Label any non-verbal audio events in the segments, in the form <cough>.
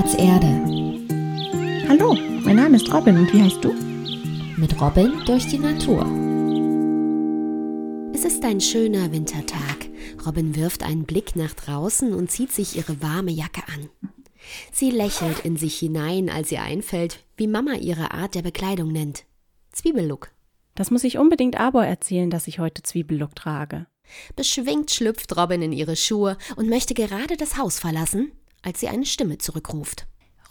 Spielplatz Erde. Hallo, mein Name ist Robin und wie heißt du? Mit Robin durch die Natur. Es ist ein schöner Wintertag. Robin wirft einen Blick nach draußen und zieht sich ihre warme Jacke an. Sie lächelt in sich hinein, als ihr einfällt, wie Mama ihre Art der Bekleidung nennt. Zwiebellook. Das muss ich unbedingt Arbor erzählen, dass ich heute Zwiebellook trage. Beschwingt schlüpft Robin in ihre Schuhe und möchte gerade das Haus verlassen, als sie eine Stimme zurückruft.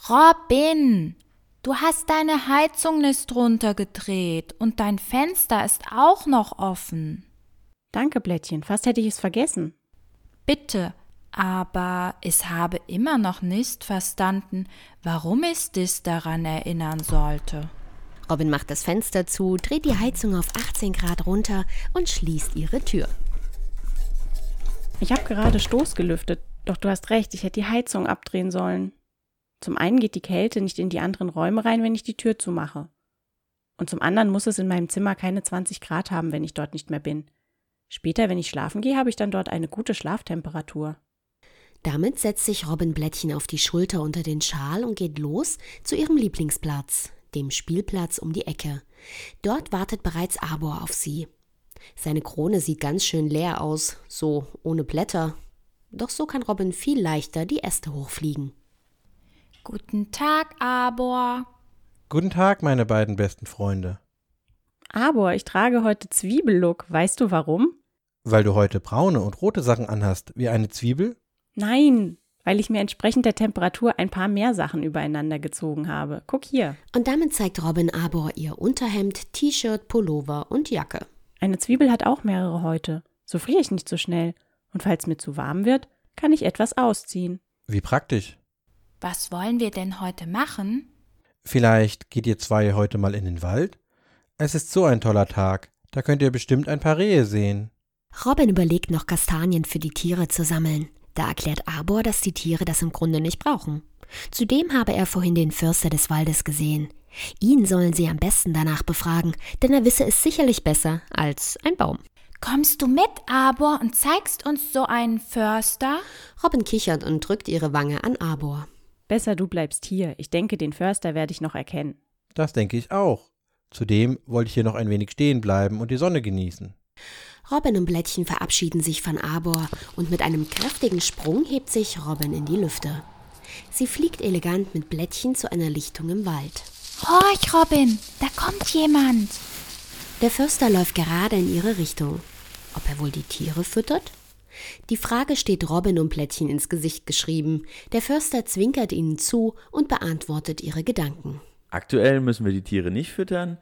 Robin, du hast deine Heizung nicht runtergedreht und dein Fenster ist auch noch offen. Danke, Blättchen, fast hätte ich es vergessen. Bitte, aber ich habe immer noch nicht verstanden, warum ich dich daran erinnern sollte. Robin macht das Fenster zu, dreht die Heizung auf 18 Grad runter und schließt ihre Tür. Ich habe gerade Stoß gelüftet, doch du hast recht, ich hätte die Heizung abdrehen sollen. Zum einen geht die Kälte nicht in die anderen Räume rein, wenn ich die Tür zumache. Und zum anderen muss es in meinem Zimmer keine 20 Grad haben, wenn ich dort nicht mehr bin. Später, wenn ich schlafen gehe, habe ich dann dort eine gute Schlaftemperatur. Damit setzt sich Robin Blättchen auf die Schulter unter den Schal und geht los zu ihrem Lieblingsplatz, dem Spielplatz um die Ecke. Dort wartet bereits Arbor auf sie. Seine Krone sieht ganz schön leer aus, so ohne Blätter. Doch so kann Robin viel leichter die Äste hochfliegen. Guten Tag, Arbor. Guten Tag, meine beiden besten Freunde. Arbor, ich trage heute Zwiebellook. Weißt du warum? Weil du heute braune und rote Sachen anhast, wie eine Zwiebel? Nein, weil ich mir entsprechend der Temperatur ein paar mehr Sachen übereinander gezogen habe. Guck hier. Und damit zeigt Robin Arbor ihr Unterhemd, T-Shirt, Pullover und Jacke. Eine Zwiebel hat auch mehrere Häute. So friere ich nicht so schnell. Und falls mir zu warm wird, kann ich etwas ausziehen. Wie praktisch. Was wollen wir denn heute machen? Vielleicht geht ihr zwei heute mal in den Wald? Es ist so ein toller Tag. Da könnt ihr bestimmt ein paar Rehe sehen. Robin überlegt noch Kastanien für die Tiere zu sammeln. Da erklärt Arbor, dass die Tiere das im Grunde nicht brauchen. Zudem habe er vorhin den Förster des Waldes gesehen. Ihn sollen sie am besten danach befragen, denn er wisse es sicherlich besser als ein Baum. Kommst du mit, Arbor, und zeigst uns so einen Förster? Robin kichert und drückt ihre Wange an Arbor. Besser du bleibst hier. Ich denke, den Förster werde ich noch erkennen. Das denke ich auch. Zudem wollte ich hier noch ein wenig stehen bleiben und die Sonne genießen. Robin und Blättchen verabschieden sich von Arbor und mit einem kräftigen Sprung hebt sich Robin in die Lüfte. Sie fliegt elegant mit Blättchen zu einer Lichtung im Wald. Horch, Robin, da kommt jemand. Der Förster läuft gerade in ihre Richtung. Ob er wohl die Tiere füttert? Die Frage steht Robin und Plättchen ins Gesicht geschrieben. Der Förster zwinkert ihnen zu und beantwortet ihre Gedanken. Aktuell müssen wir die Tiere nicht füttern.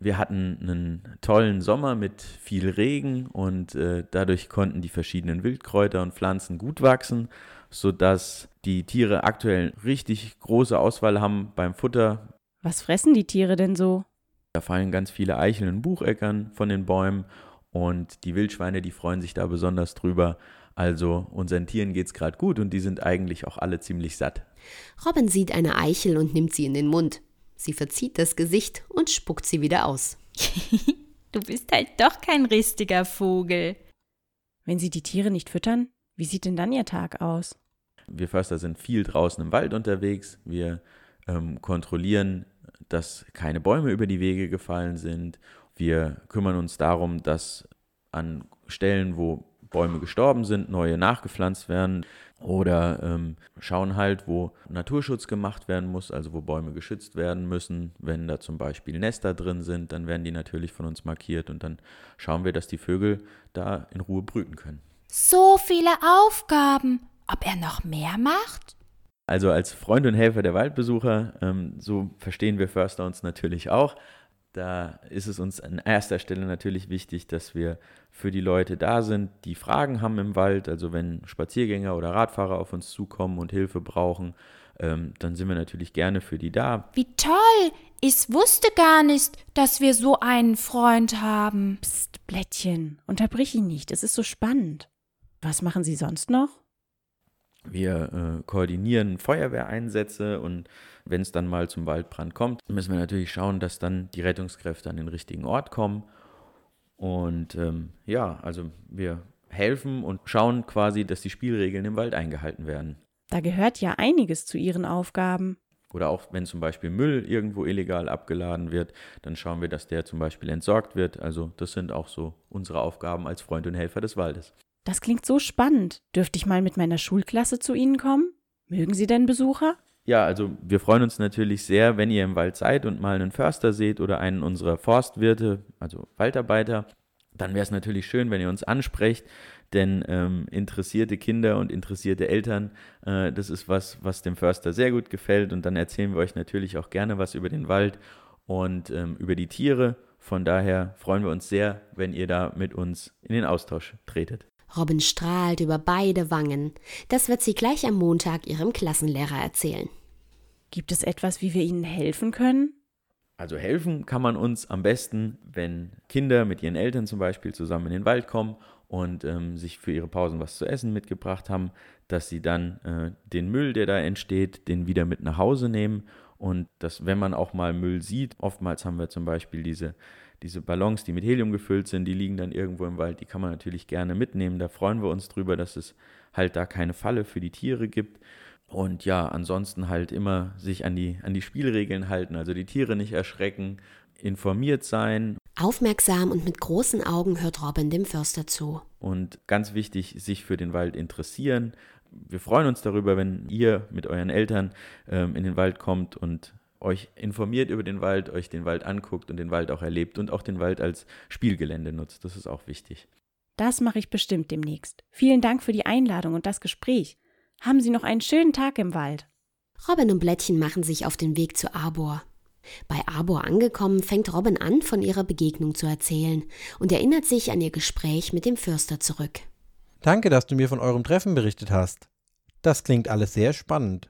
Wir hatten einen tollen Sommer mit viel Regen und äh, dadurch konnten die verschiedenen Wildkräuter und Pflanzen gut wachsen, sodass die Tiere aktuell richtig große Auswahl haben beim Futter. Was fressen die Tiere denn so? Da fallen ganz viele Eicheln und Bucheckern von den Bäumen und die Wildschweine, die freuen sich da besonders drüber. Also unseren Tieren geht's gerade gut und die sind eigentlich auch alle ziemlich satt. Robin sieht eine Eichel und nimmt sie in den Mund. Sie verzieht das Gesicht und spuckt sie wieder aus. <laughs> du bist halt doch kein richtiger Vogel. Wenn Sie die Tiere nicht füttern, wie sieht denn dann Ihr Tag aus? Wir Förster sind viel draußen im Wald unterwegs. Wir ähm, kontrollieren, dass keine Bäume über die Wege gefallen sind. Wir kümmern uns darum, dass an Stellen, wo Bäume gestorben sind, neue nachgepflanzt werden oder ähm, schauen halt, wo Naturschutz gemacht werden muss, also wo Bäume geschützt werden müssen. Wenn da zum Beispiel Nester drin sind, dann werden die natürlich von uns markiert und dann schauen wir, dass die Vögel da in Ruhe brüten können. So viele Aufgaben. Ob er noch mehr macht? Also als Freund und Helfer der Waldbesucher, ähm, so verstehen wir Förster uns natürlich auch. Da ist es uns an erster Stelle natürlich wichtig, dass wir für die Leute da sind, die Fragen haben im Wald. Also wenn Spaziergänger oder Radfahrer auf uns zukommen und Hilfe brauchen, ähm, dann sind wir natürlich gerne für die da. Wie toll! Ich wusste gar nicht, dass wir so einen Freund haben. Psst, Blättchen, unterbrich ihn nicht, es ist so spannend. Was machen Sie sonst noch? Wir äh, koordinieren Feuerwehreinsätze und wenn es dann mal zum Waldbrand kommt, müssen wir natürlich schauen, dass dann die Rettungskräfte an den richtigen Ort kommen. Und ähm, ja, also wir helfen und schauen quasi, dass die Spielregeln im Wald eingehalten werden. Da gehört ja einiges zu ihren Aufgaben. Oder auch wenn zum Beispiel Müll irgendwo illegal abgeladen wird, dann schauen wir, dass der zum Beispiel entsorgt wird. Also das sind auch so unsere Aufgaben als Freund und Helfer des Waldes. Das klingt so spannend. Dürfte ich mal mit meiner Schulklasse zu Ihnen kommen? Mögen Sie denn Besucher? Ja, also wir freuen uns natürlich sehr, wenn ihr im Wald seid und mal einen Förster seht oder einen unserer Forstwirte, also Waldarbeiter. Dann wäre es natürlich schön, wenn ihr uns ansprecht, denn ähm, interessierte Kinder und interessierte Eltern, äh, das ist was, was dem Förster sehr gut gefällt. Und dann erzählen wir euch natürlich auch gerne was über den Wald und ähm, über die Tiere. Von daher freuen wir uns sehr, wenn ihr da mit uns in den Austausch tretet. Robin strahlt über beide Wangen. Das wird sie gleich am Montag ihrem Klassenlehrer erzählen. Gibt es etwas, wie wir Ihnen helfen können? Also helfen kann man uns am besten, wenn Kinder mit ihren Eltern zum Beispiel zusammen in den Wald kommen und ähm, sich für ihre Pausen was zu essen mitgebracht haben, dass sie dann äh, den Müll, der da entsteht, den wieder mit nach Hause nehmen und dass, wenn man auch mal Müll sieht, oftmals haben wir zum Beispiel diese diese Ballons, die mit Helium gefüllt sind, die liegen dann irgendwo im Wald, die kann man natürlich gerne mitnehmen. Da freuen wir uns drüber, dass es halt da keine Falle für die Tiere gibt. Und ja, ansonsten halt immer sich an die, an die Spielregeln halten, also die Tiere nicht erschrecken, informiert sein. Aufmerksam und mit großen Augen hört Robin dem Förster zu. Und ganz wichtig, sich für den Wald interessieren. Wir freuen uns darüber, wenn ihr mit euren Eltern ähm, in den Wald kommt und euch informiert über den Wald, euch den Wald anguckt und den Wald auch erlebt und auch den Wald als Spielgelände nutzt. Das ist auch wichtig. Das mache ich bestimmt demnächst. Vielen Dank für die Einladung und das Gespräch. Haben Sie noch einen schönen Tag im Wald. Robin und Blättchen machen sich auf den Weg zu Arbor. Bei Arbor angekommen, fängt Robin an, von ihrer Begegnung zu erzählen und erinnert sich an ihr Gespräch mit dem Fürster zurück. Danke, dass du mir von eurem Treffen berichtet hast. Das klingt alles sehr spannend.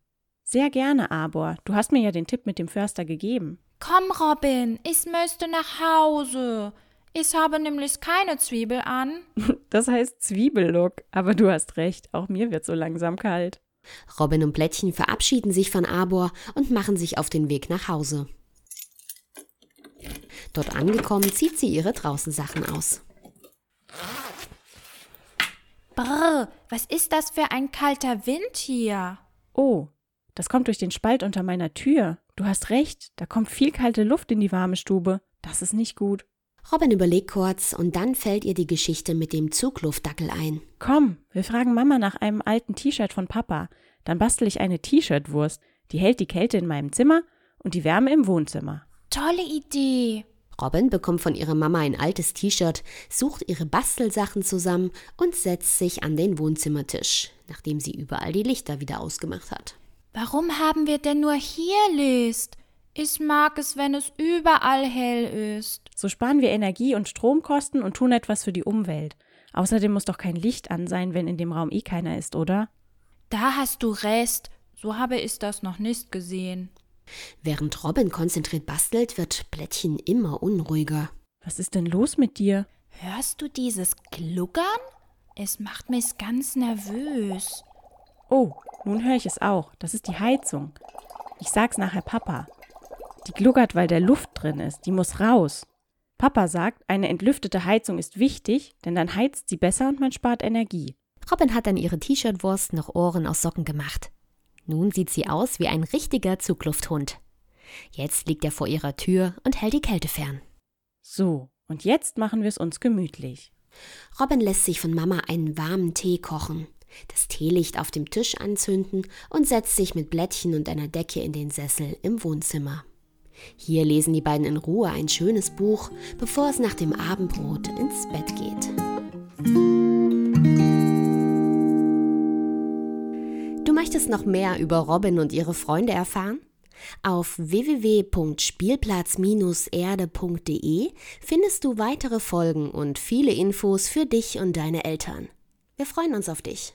Sehr gerne, Arbor. Du hast mir ja den Tipp mit dem Förster gegeben. Komm, Robin, ich möchte nach Hause. Ich habe nämlich keine Zwiebel an. <laughs> Das heißt Zwiebellook. Aber du hast recht, auch mir wird so langsam kalt. Robin und Blättchen verabschieden sich von Arbor und machen sich auf den Weg nach Hause. Dort angekommen, zieht sie ihre Draußensachen aus. Brr, was ist das für ein kalter Wind hier? Oh, das kommt durch den Spalt unter meiner Tür. Du hast recht, da kommt viel kalte Luft in die warme Stube. Das ist nicht gut. Robin überlegt kurz und dann fällt ihr die Geschichte mit dem Zugluftdackel ein. Komm, wir fragen Mama nach einem alten T-Shirt von Papa. Dann bastel ich eine T-Shirt-Wurst. Die hält die Kälte in meinem Zimmer und die Wärme im Wohnzimmer. Tolle Idee. Robin bekommt von ihrer Mama ein altes T-Shirt, sucht ihre Bastelsachen zusammen und setzt sich an den Wohnzimmertisch, nachdem sie überall die Lichter wieder ausgemacht hat. Warum haben wir denn nur hier Licht? Ich mag es, wenn es überall hell ist. So sparen wir Energie und Stromkosten und tun etwas für die Umwelt. Außerdem muss doch kein Licht an sein, wenn in dem Raum eh keiner ist, oder? Da hast du recht. So habe ich das noch nicht gesehen. Während Robin konzentriert bastelt, wird Blättchen immer unruhiger. Was ist denn los mit dir? Hörst du dieses Gluckern? Es macht mich ganz nervös. Oh, nun höre ich es auch. Das ist die Heizung. Ich sag's nachher Papa. Die gluckert, weil der Luft drin ist. Die muss raus. Papa sagt, eine entlüftete Heizung ist wichtig, denn dann heizt sie besser und man spart Energie. Robin hat an ihre T-Shirt-Wurst noch Ohren aus Socken gemacht. Nun sieht sie aus wie ein richtiger Zuglufthund. Jetzt liegt er vor ihrer Tür und hält die Kälte fern. So, und jetzt machen wir es uns gemütlich. Robin lässt sich von Mama einen warmen Tee kochen das Teelicht auf dem Tisch anzünden und setzt sich mit Blättchen und einer Decke in den Sessel im Wohnzimmer. Hier lesen die beiden in Ruhe ein schönes Buch, bevor es nach dem Abendbrot ins Bett geht. Du möchtest noch mehr über Robin und ihre Freunde erfahren? Auf www.spielplatz-erde.de findest du weitere Folgen und viele Infos für dich und deine Eltern. Wir freuen uns auf dich.